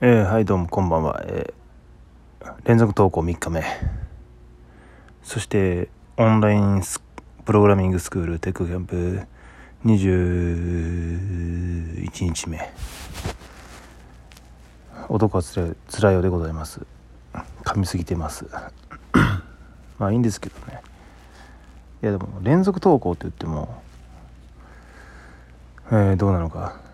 えー、はいどうもこんばんは、えー、連続投稿3日目。そしてオンラインスプログラミングスクールテックキャンプ21日目。男はつらいつらいようでございます。噛みすぎてます。まあいいんですけどね。いやでも連続投稿って言ってもえー、どうなのか。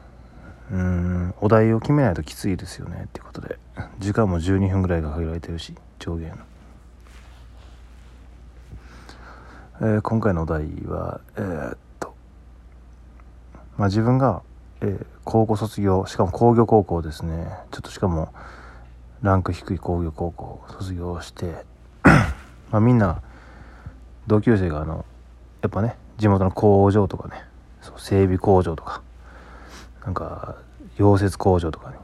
うん。お題を決めないときついですよね。っていうことで。時間も12分ぐらいが限られてるし。上限、えー、今回のお題はえー、っと。まあ自分が、えー、高校卒業しかも工業高校ですね。ちょっとしかもランク低い工業高校卒業して。まあみんな同級生があのやっぱね地元の工場とかね。そう整備工場とか。なんか溶接工場とかに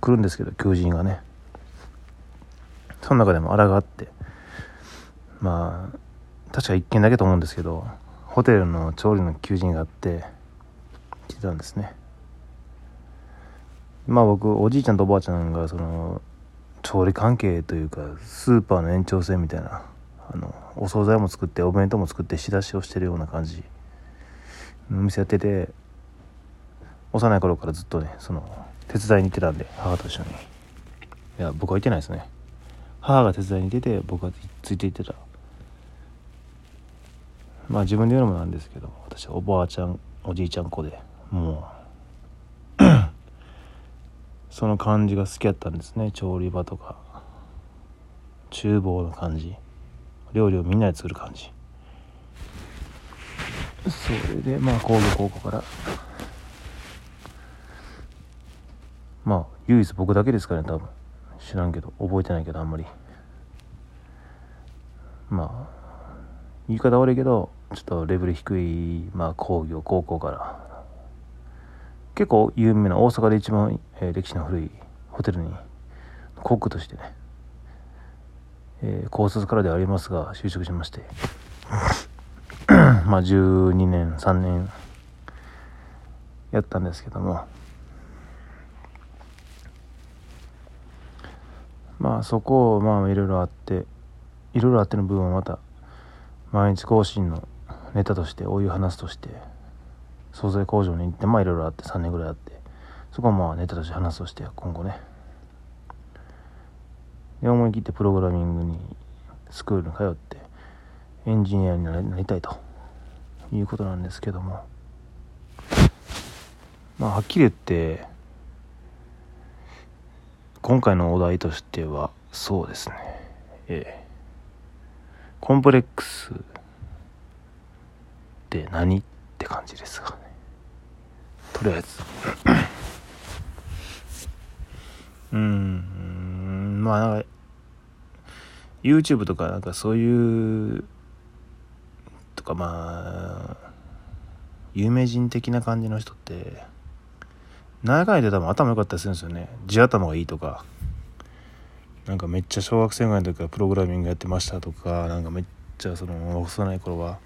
来るんですけど求人がね。その中でもあらがあってまあ確か1件だけと思うんですけどホテルの調理の求人があって来てたんですね。まあ僕おじいちゃんとおばあちゃんがその調理関係というかスーパーの延長線みたいなあのお惣菜も作ってお弁当も作って仕出しをしてるような感じのお店やってて幼い頃からずっとねその手伝いに行ってたんで母と一緒に。いや僕は行ってないですね。母が手伝いに出て僕はついて行ってた。まあ自分で言うのもなんですけど私おばあちゃんおじいちゃん子でもう その感じが好きやったんですね。調理場とか厨房の感じ。料理をみんなで作る感じ。それでまあ工業高校からまあ唯一僕だけですからね多分。知らんけど覚えてないけどあんまり。まあ言い方悪いけどちょっとレベル低い、まあ、工業高校から。結構有名な大阪で一番、えー、歴史の古いホテルにコックとしてね、えー、高卒からではありますが就職しまして。まあ12年3年やったんですけども。まあそこをまあいろいろあっていろいろあっての部分はまた毎日更新のネタとしてお湯話すとして惣菜工場に行ってまあいろいろあって3年ぐらいあってそこはまあネタとして話すとして今後ね。で思い切ってプログラミングにスクールに通ってエンジニアになりたいということなんですけども。まあはっきり言って今回のお題としてはそうですね。ええ。コンプレックスって何って感じですがね。とりあえず。うん。まあなんか YouTube とかなんかそういうとかまあ有名人的な感じの人って長いで多分頭良かったりするんですよね。地頭がいいとか。なんかめっちゃ小学生ぐらいの時からプログラミングやってましたとか。なんかめっちゃその幼い頃は。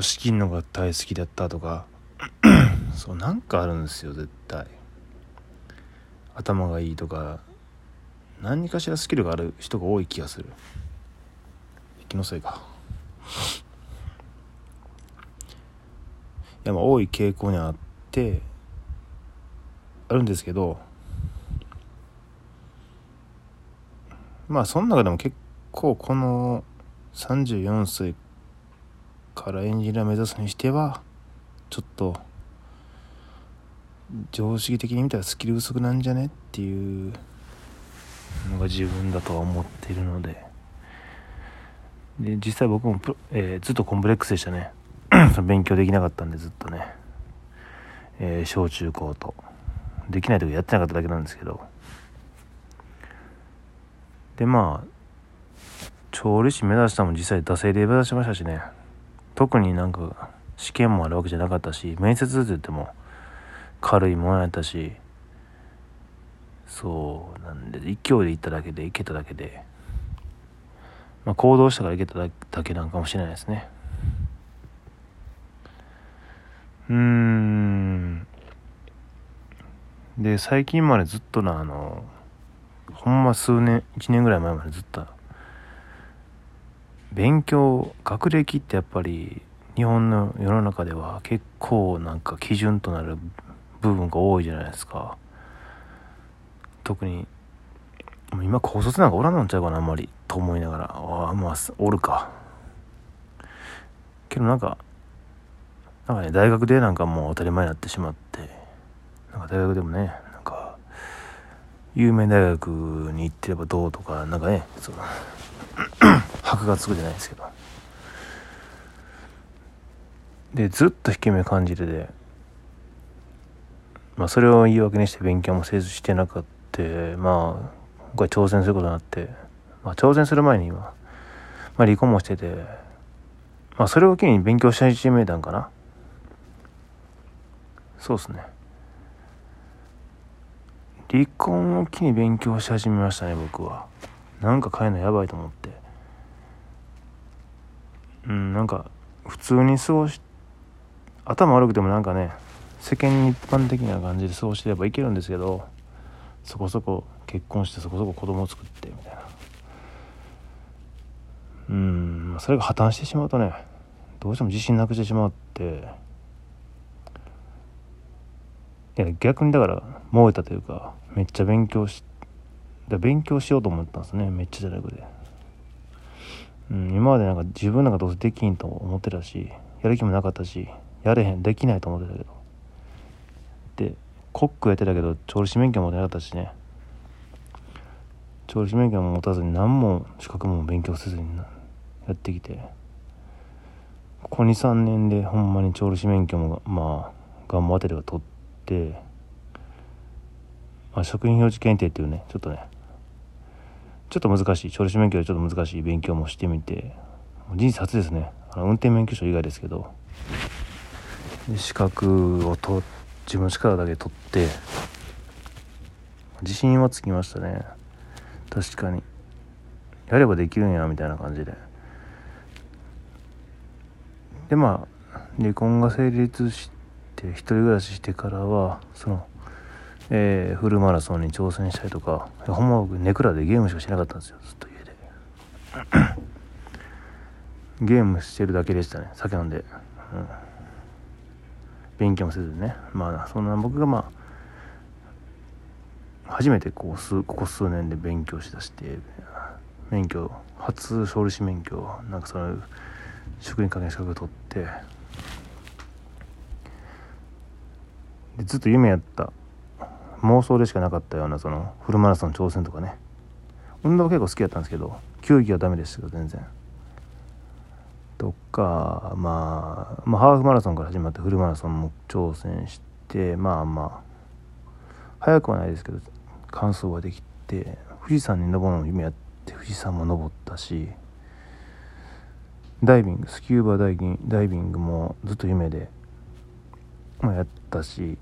資金のが大好きだったとか。そうなんかあるんですよ絶対。頭がいいとか。何かしらスキルがある人が多い気がする。気のせいか。いやまあ多い傾向にあって。あるんですけどまあその中でも結構この34歳からエンジニア目指すにしてはちょっと常識的に見たらスキル不足なんじゃねっていうのが自分だとは思ってるので。で実際僕もえー、ずっとコンプレックスでしたね。勉強できなかったんでずっとね、えー、小中高と。できない時やってなかっただけなんですけど。でまあ調理師目指したも実際惰性で目指しましたしね。特になんか試験もあるわけじゃなかったし面接って言っても軽いものやったし。そうなんで勢いで行っただけで行けただけで。まあ行動したから行けただけなんかもしれないですね。うん。で最近までずっとなあのほんま数年1年ぐらい前までずっと勉強学歴ってやっぱり日本の世の中では結構なんか基準となる部分が多いじゃないですか。特に今高卒なんかおらんのんちゃうかなあんまりと思いながら。ああまあおるか。けどなんかなんかね大学でなんかもう当たり前になってしまって。なんか大学でもねなんか有名大学に行ってればどうとかなんかねその 箔がつくじゃないですけど。でずっと引け目感じててまあそれを言い訳にして勉強もせずしてなかった。まあ今回挑戦することになって、まあ、挑戦する前に今、まあ、離婚もしててまあそれを機に勉強し始めたんかな。そうっすね。離婚を機に勉強し始めましたね僕は。なんか変えるのやばいと思って。うんなんか普通に過ごし頭悪くてもなんかね世間一般的な感じで過ごしてればいけるんですけどそこそこ結婚してそこそこ子供を作ってみたいな。うんそれが破綻してしまうとねどうしても自信なくしてしまうって逆にだから燃えたというかめっちゃ勉強し勉強しようと思ったんですねめっちゃじゃなくて、うん、今までなんか自分なんかどうせできんと思ってたしやる気もなかったしやれへんできないと思ってたけど。でコックやってたけど調理師免許も持てなかったしね。調理師免許も持たずに何も資格も勉強せずにやってきて。ここ23年でほんまに調理師免許もまあ頑張ってれば取って、まあ、食品表示検定っていうねちょっとねちょっと難しい調理師免許でちょっと難しい勉強もしてみて人生初ですね。あの運転免許証以外ですけど。資格を取自分の力だけ取って自信はつきましたね。確かに。やればできるんやみたいな感じで。でまあ離婚が成立して一人暮らししてからはそのえー、フルマラソンに挑戦したりとかほんま僕ネクラでゲームしかしなかったんですよ。ずっと家で。ゲームしてるだけでしたね。酒飲んで、うん、勉強もせずにね。まあそんな僕がまあ初めてこう数ここ数年で勉強しだして免許初勝利士免許なんかその職人関係資格取ってでずっと夢やった。妄想でしかなかったようなそのフルマラソン挑戦とかね。運動は結構好きやったんですけど球技はダメでしたけど全然。とか、まあ、まあハーフマラソンから始まってフルマラソンも挑戦してまあまあ早くはないですけど完走ができて富士山に登るのも夢やって富士山も登ったしダイビングスキューバダイビングもずっと夢で、ま、やったし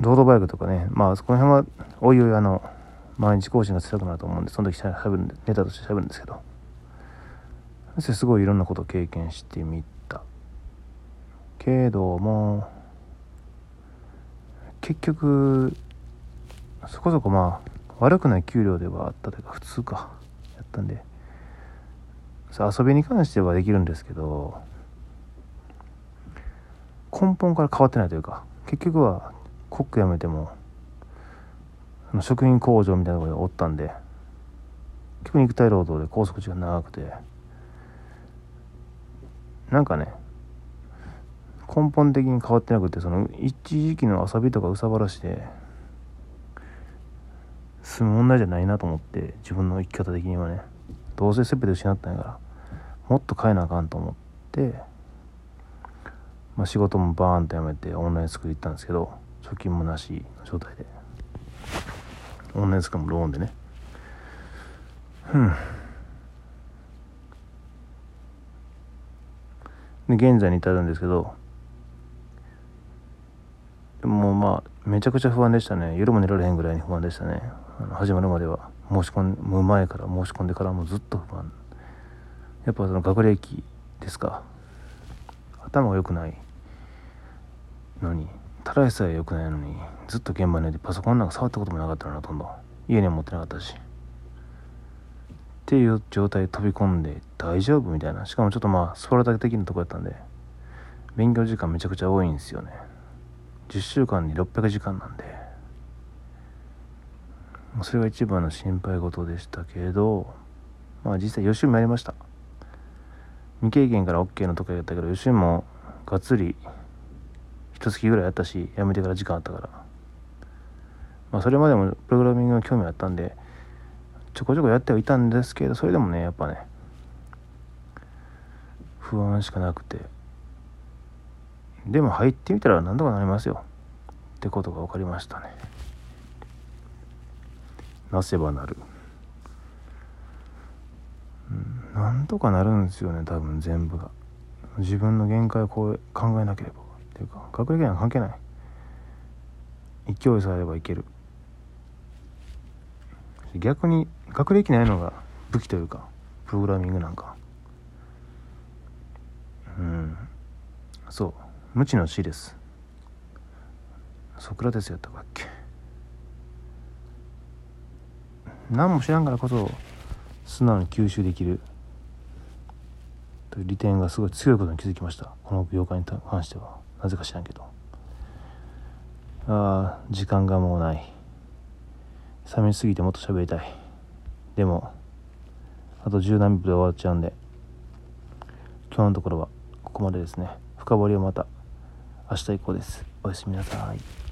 ロードバイクとかねまあそこら辺はおいおいあの毎日更新が強くなると思うんでその時しゃべるんでネタとしてしゃべるんですけど。そしてすごいいろんなことを経験してみた。けども結局そこそこまあ悪くない給料ではあったというか普通かやったんで。遊びに関してはできるんですけど根本から変わってないというか結局はコック辞めても食品工場みたいなところにおったんで結構肉体労働で拘束時間長くてなんかね根本的に変わってなくてその一時期の遊びとかうさばらして済む問題じゃないなと思って自分の生き方的にはねどうせ全て失ったんやからもっと変えなあかんと思って、まあ、仕事もバーンとやめてオンラインスクール行ったんですけど貯金もなしの状態で。オンラインスクールもローンでね。うん。で現在に至るんですけどでもまあめちゃくちゃ不安でしたね。夜も寝られへんぐらいに不安でしたね。始まるまでは。申し込む前から申し込んでからもずっと不安。やっぱその学歴ですか。頭が良くない。のにただでさえ良くないのにずっと現場にいてパソコンなんか触ったこともなかったのほとんど。家には持ってなかったし。っていう状態飛び込んで大丈夫みたいな。しかもちょっとまあスパルタ的なとこやったんで勉強時間めちゃくちゃ多いんですよね。10週間に600時間なんで。それが一番の心配事でしたけどまあ実際予習もやりました。未経験から OK のとこやったけど予習もがっつり一月ぐらいやったしやめてから時間あったから。まあそれまでもプログラミングの興味あったんでちょこちょこやってはいたんですけどそれでもねやっぱね不安しかなくて。でも入ってみたら何とかなりますよ。ってことが分かりましたね。なせばなる。うんなんとかなるんですよね多分全部が。自分の限界をこう考えなければ。っていうか学歴には関係ない。勢いさえあればいける。逆に学歴ないのが武器というかプログラミングなんか。うん。そう。無知の知です。ソクラテスやったかっけ。何も知らんからこそ素直に吸収できる。という利点がすごい強いことに気づきました。この業界に関しては。なぜか知らんけど。ああ時間がもうない。寂しすぎてもっと喋りたい。でもあと十何秒で終わっちゃうんで。今日のところはここまでですね。深掘りはまた明日以降です。おやすみなさい。